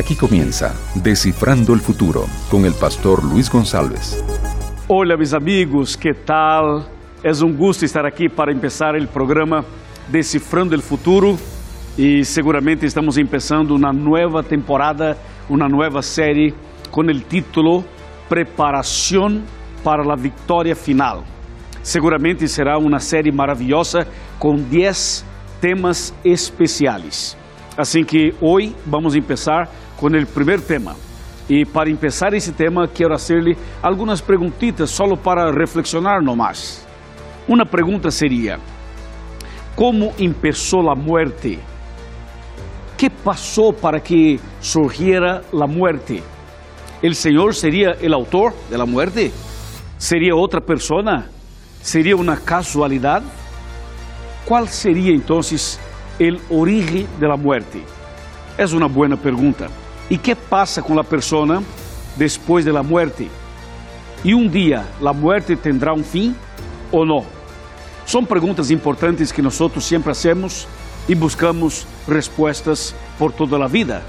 Aquí comienza Descifrando el Futuro con el pastor Luis González. Olá, meus amigos, que tal? É um gosto estar aqui para começar o programa Decifrando o Futuro e seguramente estamos começando uma nova temporada, uma nova série com o título Preparação para a Vitória Final. Seguramente será uma série maravilhosa com 10 temas especiais. Assim que hoje vamos começar com o primeiro tema. E para começar esse tema, quero fazer-lhe algumas perguntitas só para reflexionar nomás. Uma pergunta seria: Como começou a muerte? que passou para que surgiera a muerte? ¿El Senhor seria o autor de la muerte? ¿Sería outra persona? ¿Sería uma casualidade? Qual seria então o origen de la muerte? É uma boa pergunta. E que passa com a persona depois de la muerte? E um dia, la muerte tendrá um fim ou não? São perguntas importantes que nós sempre hacemos e buscamos respostas por toda a vida.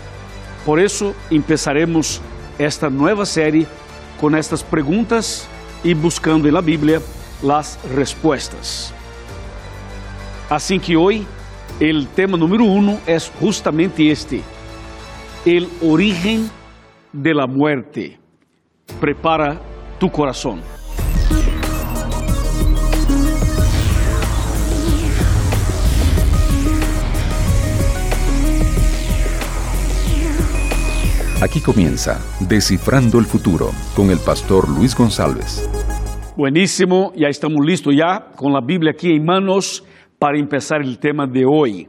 Por isso, começaremos esta nova série com estas perguntas e buscando na Bíblia as respostas. Assim que hoje, o tema número um é justamente este: o origen de la muerte. Prepara tu coração. Aquí comienza Descifrando el Futuro con el pastor Luis González. Buenísimo, ya estamos listos ya con la Biblia aquí en manos para empezar el tema de hoy.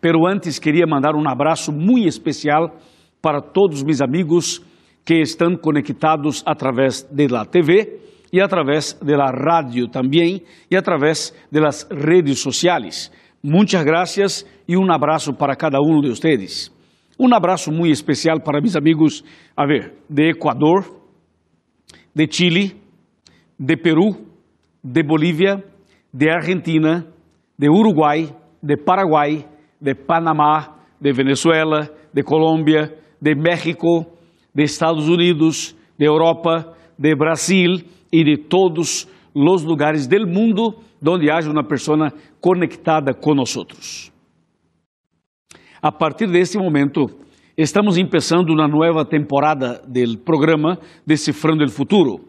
Pero antes quería mandar un abrazo muy especial para todos mis amigos que están conectados a través de la TV y a través de la radio también y a través de las redes sociales. Muchas gracias y un abrazo para cada uno de ustedes. Um abraço muito especial para meus amigos, a ver, de Equador, de Chile, de Peru, de Bolívia, de Argentina, de Uruguai, de Paraguai, de Panamá, de Venezuela, de Colômbia, de México, de Estados Unidos, de Europa, de Brasil e de todos os lugares do mundo onde haja uma pessoa conectada nós. A partir desse momento, estamos começando uma nova temporada do programa Decifrando o Futuro.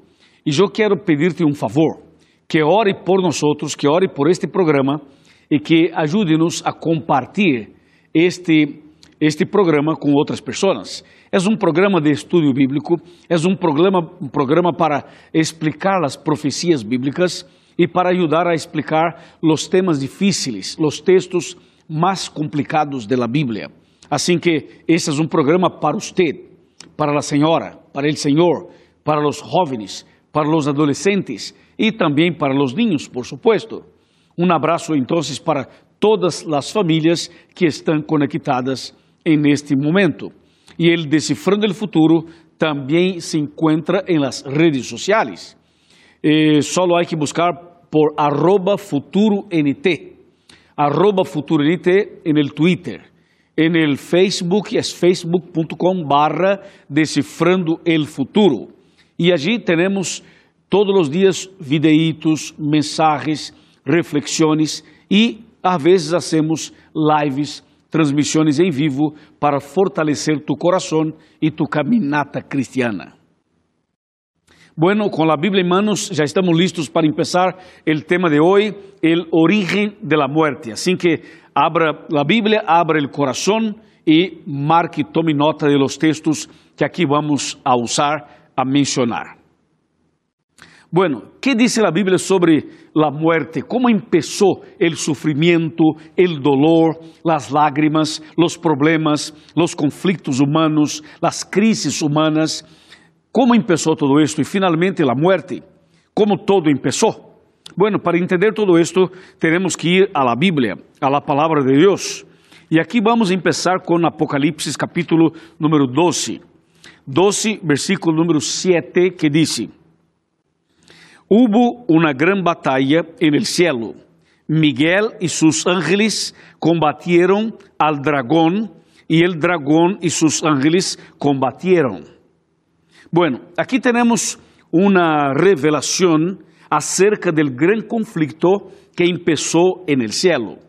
E eu quero pedir-te um favor, que ore por nós, que ore por este programa e que ajude-nos a compartilhar este, este programa com outras pessoas. É um programa de estudo bíblico, é um programa, um programa para explicar as profecias bíblicas e para ajudar a explicar os temas difíceis, os textos mais complicados da Bíblia. Assim que este é um programa para você, para a senhora, para o senhor, para os jovens, para os adolescentes e também para os niños, por supuesto. Um abraço então para todas as famílias que estão conectadas en este momento. E el Descifrando el Futuro também se encontra em las redes sociais. Eh, solo hay que buscar por arroba futuroNT arroba futuronit en el Twitter. En el Facebook es facebook.com barra Decifrando el Futuro. E allí temos todos os dias videitos, mensagens, reflexões e às vezes hacemos lives, transmissões em vivo para fortalecer tu coração e tu caminata cristiana. Bueno, con la Biblia en manos ya estamos listos para empezar el tema de hoy, el origen de la muerte. Así que abra la Biblia, abra el corazón y marque tome nota de los textos que aquí vamos a usar, a mencionar. Bueno, ¿qué dice la Biblia sobre la muerte? ¿Cómo empezó el sufrimiento, el dolor, las lágrimas, los problemas, los conflictos humanos, las crisis humanas? Como começou todo isto e finalmente a morte? Como todo começou? Bueno, para entender todo esto, temos que ir a la Biblia, a la palabra de Dios. E aqui vamos empezar com Apocalipse capítulo número 12. 12, versículo número 7, que diz: Hubo uma gran batalla en el cielo. Miguel y sus ángeles combatieron al dragón y el dragón y sus ángeles combatieron. Bueno, aquí tenemos una revelación acerca del gran conflicto que empezó en el cielo.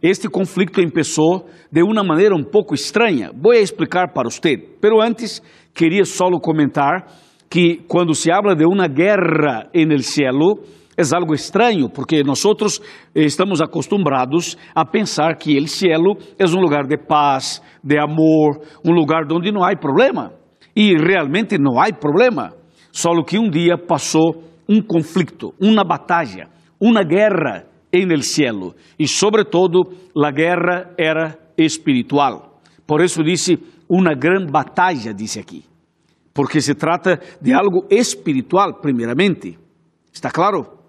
Este conflicto empezó de una manera un poco extraña. Voy a explicar para usted, pero antes quería solo comentar que cuando se habla de una guerra en el cielo, es algo extraño, porque nosotros estamos acostumbrados a pensar que el cielo es un lugar de paz, de amor, un lugar donde no hay problema. Y realmente no hay problema. Solo que un día pasó un conflicto, una batalla, una guerra en el cielo. Y sobre todo, la guerra era espiritual. Por eso dice una gran batalla, dice aquí. Porque se trata de algo espiritual, primeramente. ¿Está claro?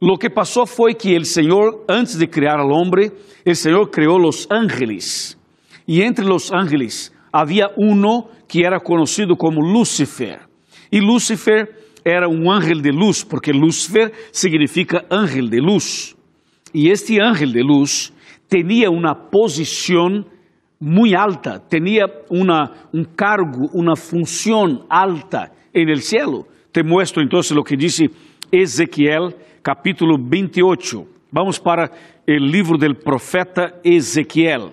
Lo que pasó fue que el Señor, antes de crear al hombre, el Señor creó los ángeles. Y entre los ángeles había uno que era conocido como Lucifer. Y Lucifer era un ángel de luz, porque Lucifer significa ángel de luz. Y este ángel de luz tenía una posición muy alta, una, un cargo, una función alta en el cielo. Te muestro entonces lo que dice Ezequiel capítulo 28. Vamos para el livro del profeta Ezequiel.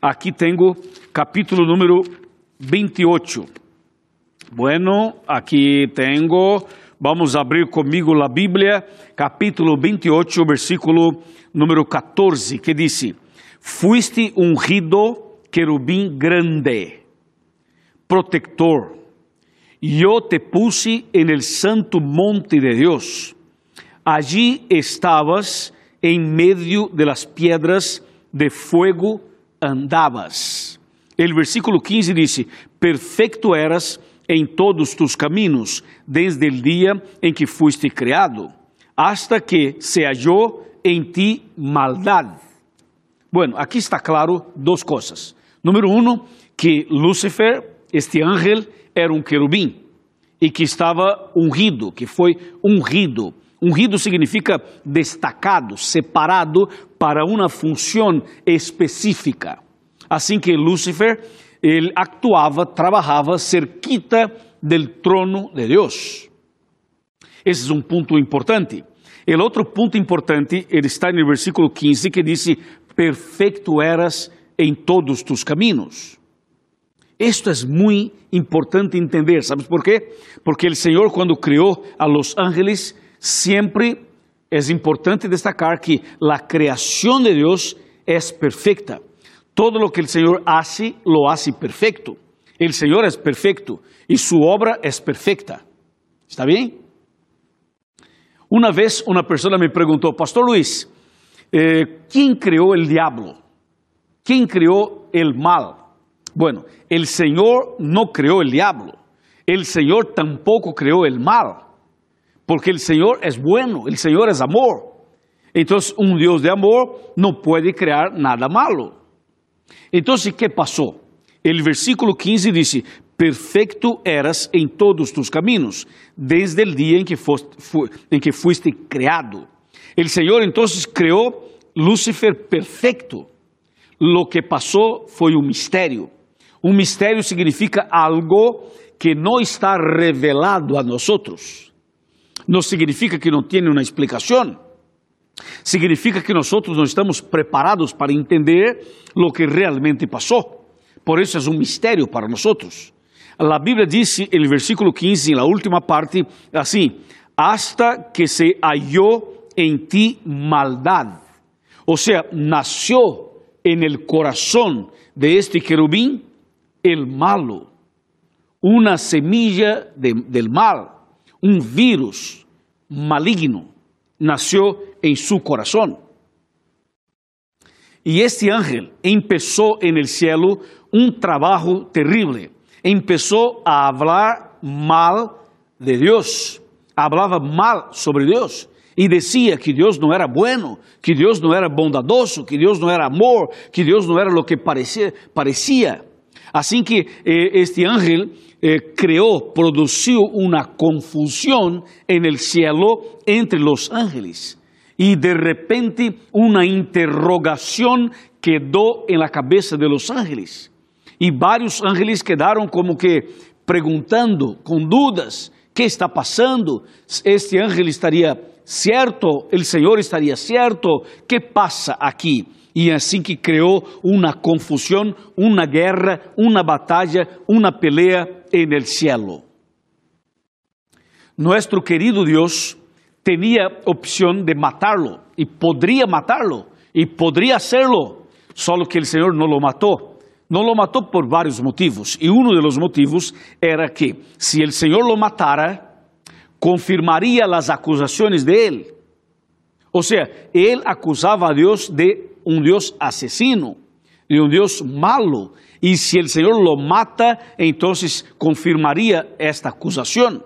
Aqui tenho capítulo número 28. Bueno, aqui tenho. Vamos abrir comigo a Bíblia, capítulo 28, versículo número 14, que diz: Fuiste ungido querubim grande, protector. Eu te puse en el santo monte de Deus Allí estabas en medio de las piedras de fuego andabas. El versículo 15 dice, perfecto eras en todos tus caminos, desde el día en que fuiste creado, hasta que se halló en ti maldad. Bueno, aquí está claro dos cosas. Número uno, que Lucifer, este ángel, era un querubín y que estaba ungido, que fue ungido Ungido significa destacado, separado para uma função específica. Assim que Lúcifer, ele actuava, trabalhava cerquita del trono de Deus. Esse é um ponto importante. O outro ponto importante, ele está no versículo 15, que diz: Perfeito eras em todos tus caminhos. Isto é muito importante entender, ¿sabes por quê? Porque o Senhor, quando criou a los ángeles, Siempre es importante destacar que la creación de Dios es perfecta. Todo lo que el Señor hace, lo hace perfecto. El Señor es perfecto y su obra es perfecta. ¿Está bien? Una vez una persona me preguntó, Pastor Luis, eh, ¿quién creó el diablo? ¿Quién creó el mal? Bueno, el Señor no creó el diablo. El Señor tampoco creó el mal porque el Señor es bueno, el Señor es amor. Entonces, un Dios de amor no puede crear nada malo. Entonces, ¿qué pasó? El versículo 15 dice, perfecto eras en todos tus caminos, desde el día en que, fuiste, en que fuiste creado. El Señor entonces creó Lucifer perfecto. Lo que pasó fue un misterio. Un misterio significa algo que no está revelado a nosotros no significa que não tem uma explicação. Significa que nós não estamos preparados para entender o que realmente passou. Por isso é um mistério para nós. A Bíblia diz, no versículo 15, na última parte, assim: hasta que se halló em ti maldade. Ou seja, nació en el corazón de este querubín el malo, una semilla de, del mal um vírus maligno nació en su corazón. Y este ángel empezó en el cielo un trabajo terrible. Empezó a hablar mal de Dios. Hablaba mal sobre Dios. E decía que Deus não era bueno, que Deus não era bondadoso, que Deus não era amor, que Deus não era lo que parecia. Assim que eh, este ángel eh, creó, produció una confusión en el cielo entre los ángeles. Y de repente una interrogación quedó en la cabeza de los ángeles. Y varios ángeles quedaron como que preguntando, con dudas, ¿qué está pasando? ¿Este ángel estaría cierto? ¿El Señor estaría cierto? ¿Qué pasa aquí? Y así que creó una confusión, una guerra, una batalla, una pelea en el cielo. Nuestro querido Dios tenía opción de matarlo y podría matarlo y podría hacerlo, solo que el Señor no lo mató. No lo mató por varios motivos y uno de los motivos era que si el Señor lo matara, confirmaría las acusaciones de él. O sea, él acusaba a Dios de un Dios asesino, de un Dios malo. Y si el Señor lo mata, entonces confirmaría esta acusación.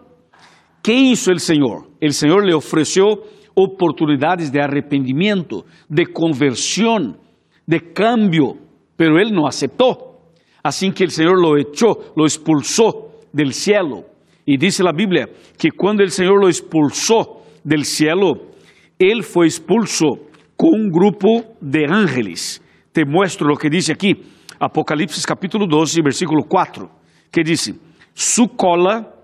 ¿Qué hizo el Señor? El Señor le ofreció oportunidades de arrepentimiento, de conversión, de cambio, pero él no aceptó. Así que el Señor lo echó, lo expulsó del cielo. Y dice la Biblia que cuando el Señor lo expulsó del cielo, él fue expulso con un grupo de ángeles. Te muestro lo que dice aquí, Apocalipsis capítulo 12, versículo 4, que dice, su cola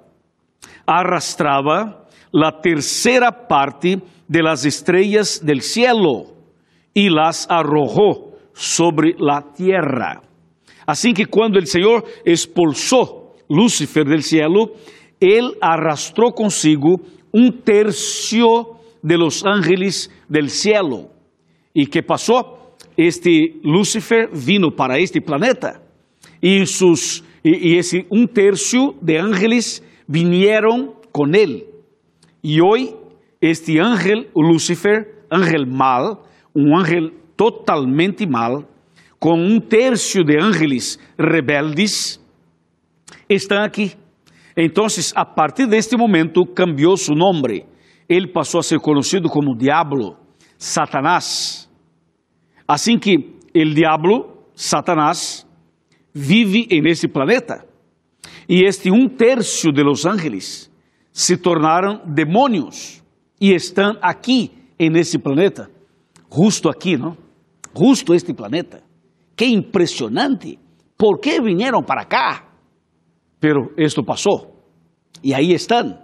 arrastraba la tercera parte de las estrellas del cielo y las arrojó sobre la tierra. Así que cuando el Señor expulsó Lucifer del cielo, él arrastró consigo un tercio de los ángeles del cielo. ¿Y qué pasó? Este Lucifer vino para este planeta y, sus, y, y ese tercio de ángeles vinieron con él. Y hoy este ángel, Lucifer, ángel mal, un ángel totalmente mal, con un tercio de ángeles rebeldes, está aquí. Entonces, a partir de este momento, cambió su nombre. Él pasó a ser conocido como Diablo, Satanás. Así que el diablo, Satanás, vive en este planeta. Y este un tercio de los ángeles se tornaram demônios e estão aqui nesse planeta, justo aqui, não? Justo este planeta. Que impressionante! ¿Por que vieram para cá? Pero esto passou e aí estão.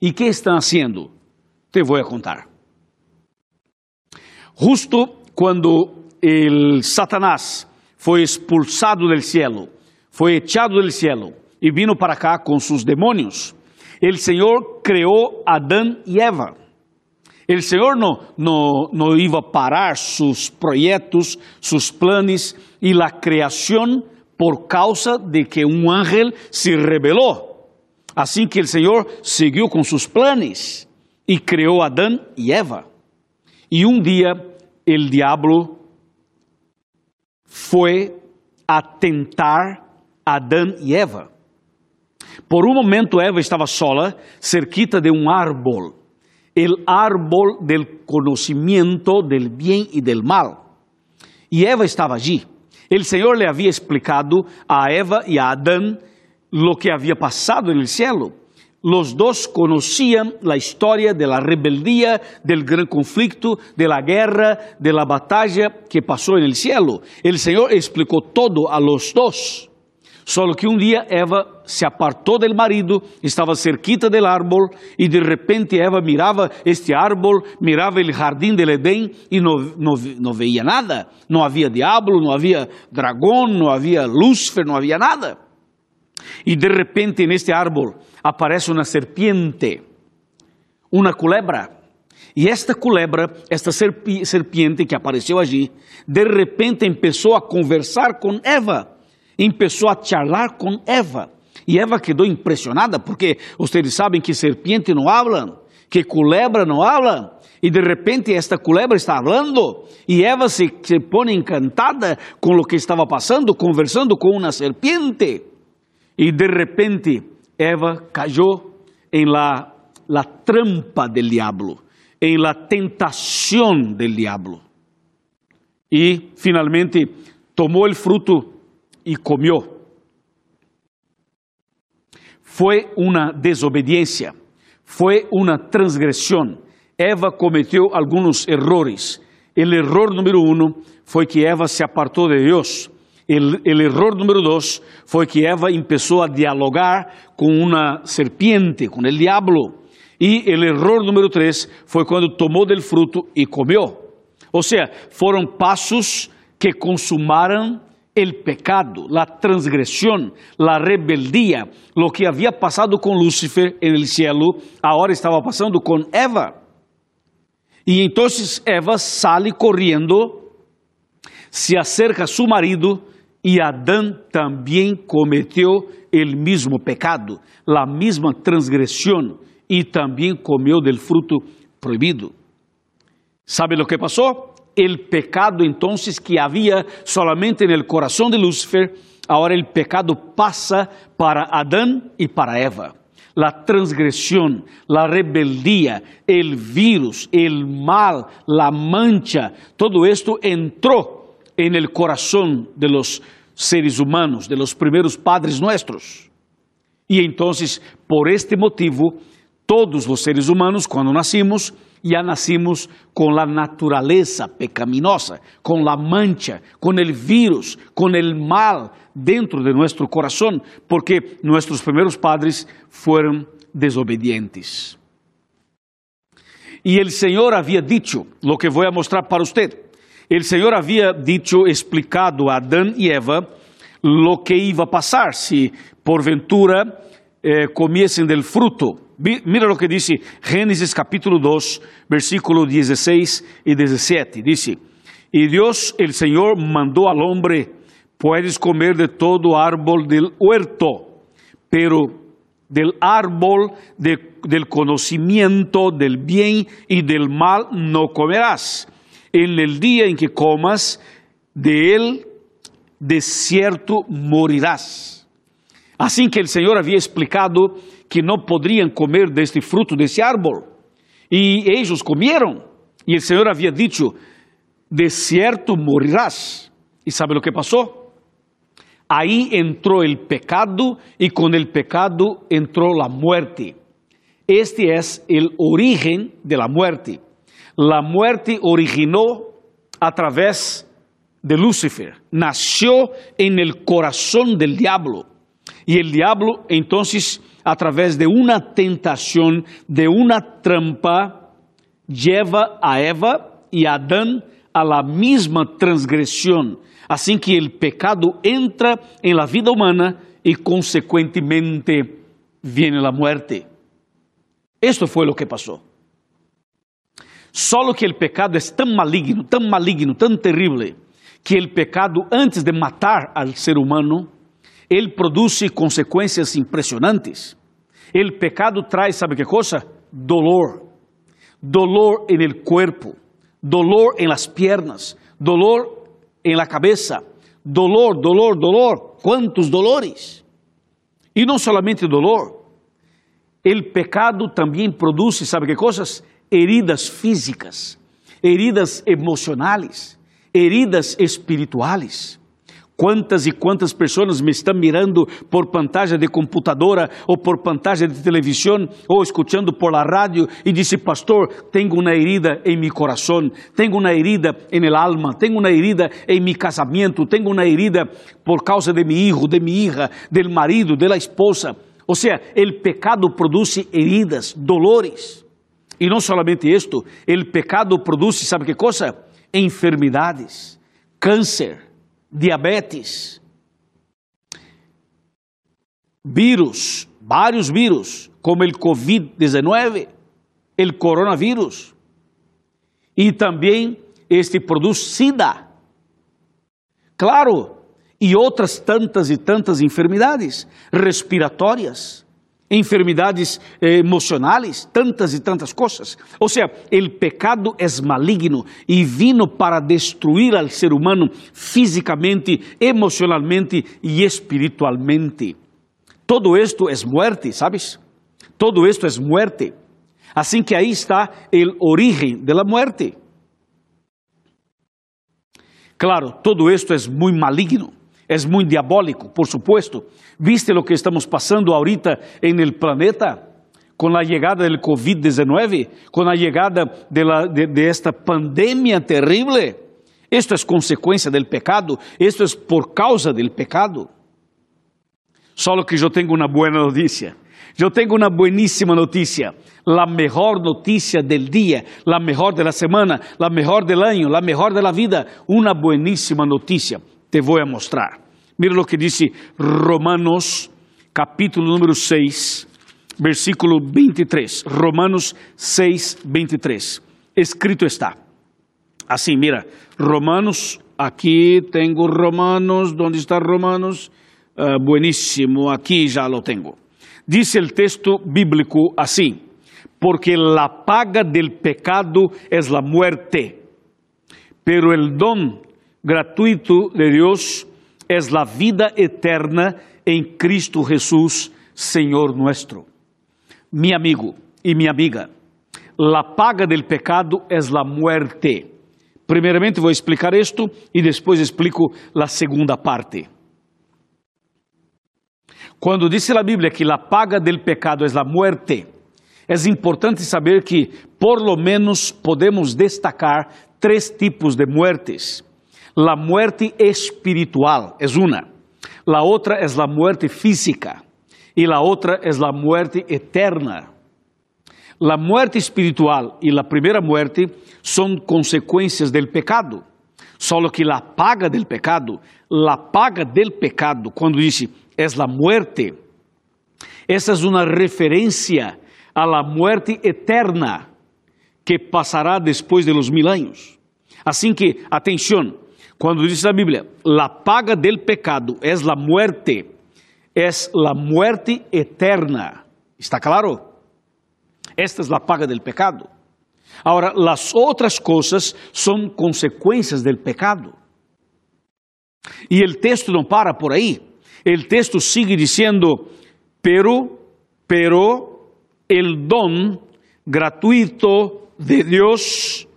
E que estão haciendo? Te vou a contar. Justo quando el Satanás foi expulsado del cielo, foi echado del cielo e vino para cá com seus demônios, el Señor creó a Adán y Eva. El Señor no, no, no iba a parar sus proyectos, sus planes y la creación por causa de que un ángel se rebeló. Así que el Señor siguió con sus planes y creó a Adán y Eva. Y un día el diablo fue a tentar a Adán y Eva. Por um momento Eva estava sola, cerquita de um árbol, el árbol del conocimiento del bien y del mal. E Eva estava allí. El Senhor le havia explicado a Eva e a Adán lo que havia passado en el cielo. Los dos conocían la historia de la rebeldía, del gran conflicto, de la guerra, de la batalla que pasó en el cielo. El Señor explicó todo a los dos. Só que um dia Eva se apartou del marido, estava cerquita del árbol e de repente Eva mirava este árbol, mirava o jardim del Edém e não, não veia nada. Não havia diabo, não havia dragão, não havia Lúcifer, não havia nada. E de repente neste árbol aparece uma serpiente, uma culebra. E esta culebra, esta serpiente que apareceu allí, de repente começou a conversar com Eva começou a charlar com Eva. E Eva quedou impressionada porque vocês sabem que serpiente não habla, que culebra não habla. E de repente esta culebra está falando e Eva se, se põe encantada com o que estava passando, conversando com uma serpiente. E de repente Eva caiu em la, la trampa del diablo, em la tentação del diablo. E finalmente tomou o fruto y comió. Fue una desobediencia, fue una transgresión. Eva cometió algunos errores. el error número uno foi que Eva se apartou de Deus. El, el, error número dos foi que Eva começou a dialogar com uma serpiente, com o diabo. E o error número três foi quando tomou del fruto e comeu. Ou seja, foram passos que consumaram el pecado, la transgresión, la rebeldía, lo que había pasado con Lucifer en el cielo, ahora estaba pasando con Eva. Y entonces Eva sale corriendo, se acerca a su marido y Adán también cometió el mismo pecado, la misma transgresión y también comió del fruto prohibido. ¿Sabe lo que pasó? El pecado entonces que había solamente en el corazón de Lucifer, ahora el pecado pasa para Adán y para Eva. La transgresión, la rebeldía, el virus, el mal, la mancha, todo esto entró en el corazón de los seres humanos, de los primeros padres nuestros. Y entonces, por este motivo, todos los seres humanos, cuando nacimos, ya nacimos con la naturaleza pecaminosa, con la mancha, con el virus, con el mal dentro de nuestro corazón, porque nuestros primeros padres fueron desobedientes. Y el Señor había dicho, lo que voy a mostrar para usted, el Señor había dicho, explicado a Adán y Eva lo que iba a pasar si por ventura eh, comiesen del fruto Mira lo que dice Génesis capítulo 2, versículo 16 y 17. Dice, y Dios el Señor mandó al hombre, puedes comer de todo árbol del huerto, pero del árbol de, del conocimiento del bien y del mal no comerás. En el día en que comas de él, de cierto morirás. Así que el Señor había explicado que não poderiam comer deste fruto desse árbol. E eles comeram. E o Senhor havia dito: De certo morirás. E sabe o que passou? Aí entrou o pecado e com o pecado entrou a muerte. Este é o origen de la muerte. La muerte originou a través de Lucifer. Nació en el corazón del diablo. Y el diablo entonces a través de una tentación, de una trampa, lleva a Eva y a Adán a la misma transgresión. Así que el pecado entra en la vida humana y consecuentemente viene la muerte. Esto fue lo que pasó. Solo que el pecado es tan maligno, tan maligno, tan terrible, que el pecado antes de matar al ser humano, ele produz consequências impressionantes. O pecado traz, sabe que coisa? Dolor. Dolor en el cuerpo, dolor en las piernas, dolor en la cabeza, dolor, dolor, dolor. Quantos dolores? E não solamente dolor. O pecado também produz, sabe que coisas? Heridas físicas, heridas emocionais, heridas espirituais. Quantas e quantas pessoas me estão mirando por pantalla de computadora ou por pantalla de televisão ou escutando por la rádio e disse, pastor, tenho uma herida em mi coração, tenho uma herida em el alma, tenho uma herida em mi casamento, tenho uma herida por causa de mi hijo, de mi hija, del marido, de la esposa. Ou seja, o pecado produz heridas, dolores. E não somente isto, o pecado produz, sabe que coisa? Enfermidades, câncer diabetes, vírus, vários vírus, como o Covid-19, o coronavírus, e também este produz SIDA. Claro, e outras tantas e tantas enfermidades respiratórias enfermidades eh, emocionais, tantas e tantas coisas. Ou seja, o pecado é maligno e vino para destruir al ser humano fisicamente, emocionalmente e espiritualmente. Todo esto é muerte, ¿sabes? Todo esto é muerte. Assim que aí está o origen de la muerte. Claro, todo esto é muito maligno é muito diabólico, por supuesto. ¿Viste lo que estamos passando ahorita en el planeta? con la llegada del COVID-19, con la llegada de, de, de esta pandemia terrible. Esto es consecuencia del pecado, esto es por causa del pecado. Solo que yo tengo una buena noticia. Yo tengo una buenísima noticia, la mejor noticia del día, la mejor de la semana, la mejor del año, la mejor de la vida, una buenísima noticia. Te voy a mostrar. Mira lo que dice Romanos capítulo número 6, versículo 23. Romanos 6, 23. Escrito está. Así, mira, Romanos, aquí tengo Romanos, ¿dónde está Romanos? Uh, buenísimo, aquí ya lo tengo. Dice el texto bíblico así, porque la paga del pecado es la muerte, pero el don gratuito de Dios es la vida eterna en Cristo Jesús, Señor nuestro. Mi amigo y mi amiga, la paga del pecado es la muerte. Primeiramente vou explicar isto e depois explico a segunda parte. Quando diz a Bíblia que a paga del pecado é a muerte, é importante saber que, por lo menos, podemos destacar três tipos de muertes. La muerte espiritual é uma, la outra é la muerte física e la outra é la muerte eterna. La muerte espiritual e la primeira muerte são consequências del pecado. Solo que la paga del pecado, la paga del pecado, quando disse es la muerte. Esa es una referencia a la muerte eterna que pasará después de los mil años. Así que, atención, cuando dice la Biblia, la paga del pecado es la muerte, es la muerte eterna. ¿Está claro? Esta es la paga del pecado. Ahora, las otras cosas son consecuencias del pecado. Y el texto no para por ahí. el texto sigue diciendo, pero, pero el don gratuito de Dios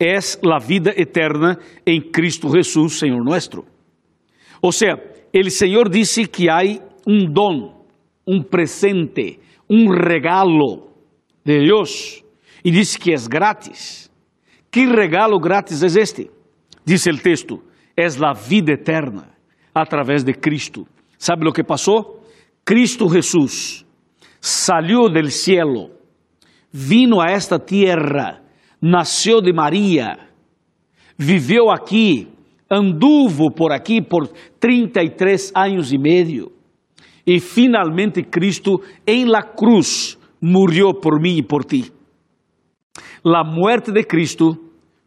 es la vida eterna en Cristo Jesús, Señor nuestro. O sea, el Señor dice que hay un don, un presente, un regalo de Dios y dice que es gratis. ¿Qué regalo gratis es este? Dice el texto, es la vida eterna através de Cristo. ¿Sabe lo que pasó? Cristo Jesús salió del cielo, vino a esta tierra, nació de María, vivió aquí, anduvo por aquí por 33 años y medio. Y finalmente Cristo en la cruz murió por mí y por ti. La muerte de Cristo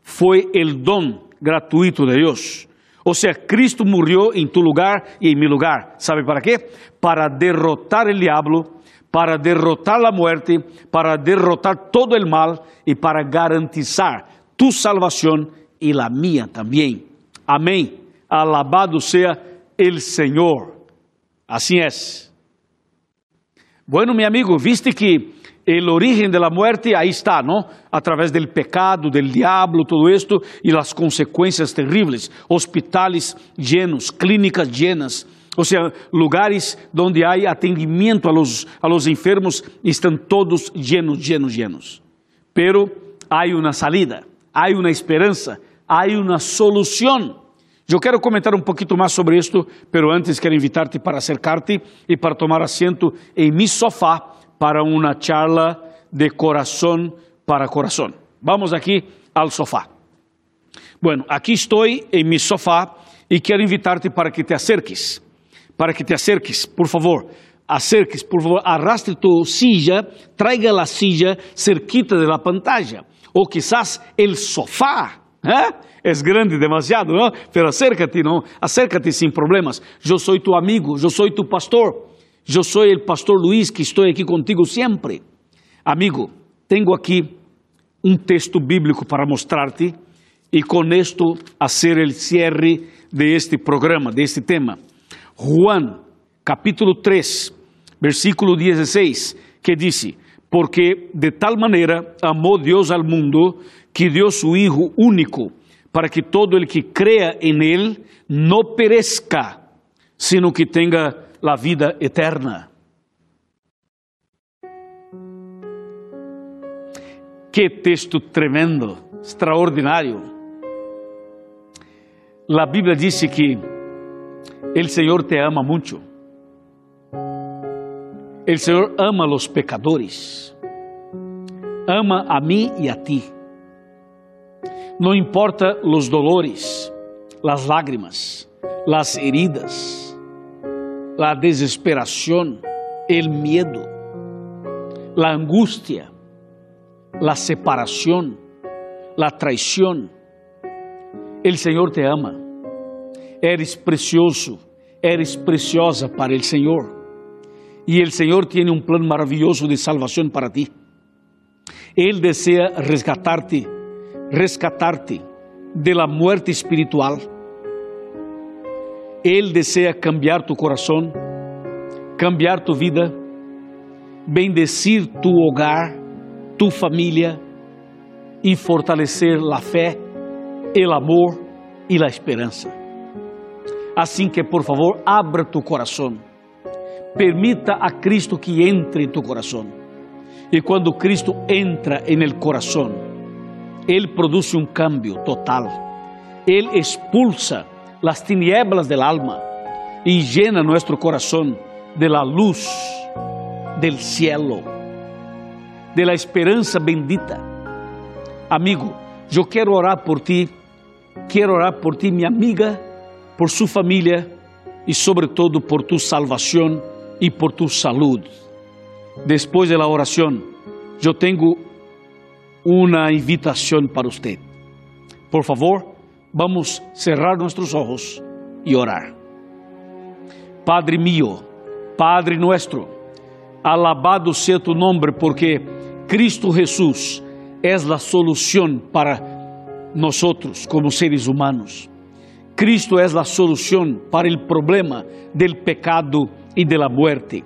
fue el don gratuito de Dios. O sea, Cristo murió en tu lugar y en mi lugar. ¿Sabe para qué? Para derrotar el diablo, para derrotar la muerte, para derrotar todo el mal y para garantizar tu salvación y la mía también. Amén. Alabado sea el Señor. Así es. Bueno, mi amigo, viste que el origen de la muerte ahí está, ¿no? A través del pecado, del diablo, todo esto y las consecuencias terribles. Hospitales llenos, clínicas llenas, o sea, lugares donde hay atendimiento a los, a los enfermos están todos llenos, llenos, llenos. Pero hay una salida, hay una esperanza, hay una solución. Eu quero comentar um pouquinho mais sobre isto, pero antes quero invitar-te para acercar-te e para tomar assento em mi sofá para uma charla de coração para coração. Vamos aqui ao sofá. Bueno, aqui estou em mi sofá e quero invitar-te para que te acerques, para que te acerques, por favor, acerques, por favor, arrastre tu silla, traiga a silla cerquita de la pantalla, ou quizás el sofá, ¿eh? Grande demasiado, ¿no? Pero acércate, ¿no? Acércate sin problemas. Yo soy tu amigo, yo soy tu pastor. Eu sou o pastor Luiz que estou aqui contigo sempre. Amigo, tenho aqui um texto bíblico para mostrar-te e com esto hacer el cierre de este programa, de este tema. Juan, capítulo 3, versículo 16, que dice, porque de tal maneira amou Deus al mundo que deu su Hijo único, para que todo el que crea en él no perezca, sino que tenga la vida eterna. Que texto tremendo, extraordinário. A Bíblia disse que o Senhor te ama muito. O Senhor ama os pecadores. Ama a mim e a ti. Não importa os dolores, as lágrimas, as heridas, a desesperação, o medo, a angústia, a separação, a traição. O Senhor te ama. Eres precioso, eres preciosa para o Senhor. E o Senhor tem um plano maravilhoso de salvação para ti. Ele deseja resgatar-te rescatarte de la muerte espiritual. Él desea cambiar tu corazón, cambiar tu vida, bendecir tu hogar, tu familia y fortalecer la fe, el amor y la esperanza. Assim que, por favor, abra tu coração. Permita a Cristo que entre em tu coração. E quando Cristo entra em el coração, ele produz um cambio total. Ele expulsa as tinieblas del alma e llena nosso coração de la luz del cielo, de la esperança bendita. Amigo, eu quero orar por ti, quero orar por ti, minha amiga, por sua família e, sobretudo, por tu salvação e por tu saúde. Depois da oração, eu tenho uma invitação para você. Por favor, vamos cerrar nossos olhos e orar. Padre mío, Padre nuestro, alabado seja tu nome, porque Cristo Jesús é a solução para nós como seres humanos. Cristo é a solução para o problema del pecado e de la muerte.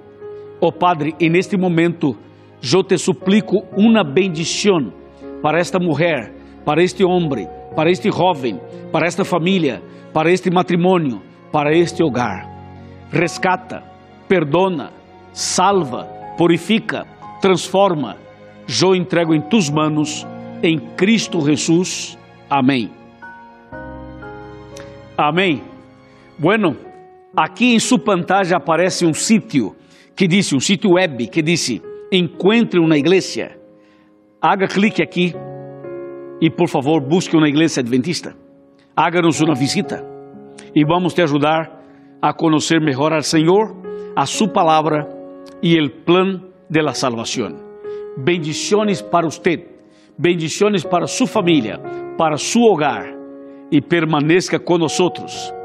Oh Padre, en este momento eu te suplico uma bendição para esta mulher, para este homem, para este jovem, para esta família, para este matrimônio, para este hogar. Rescata, perdona, salva, purifica, transforma. Eu entrego em tus manos, em Cristo Jesus. Amém. Amém. Bueno, aqui em sua pantalla aparece um sítio que disse, um sítio web que disse: encontre uma igreja haga clique aqui e, por favor, busque uma igreja adventista. Haga-nos uma visita e vamos te ajudar a conhecer melhor ao Senhor, a Sua palavra e o plano de la salvação. Bendiciones para você, bendiciones para sua família, para seu hogar e permaneça conosco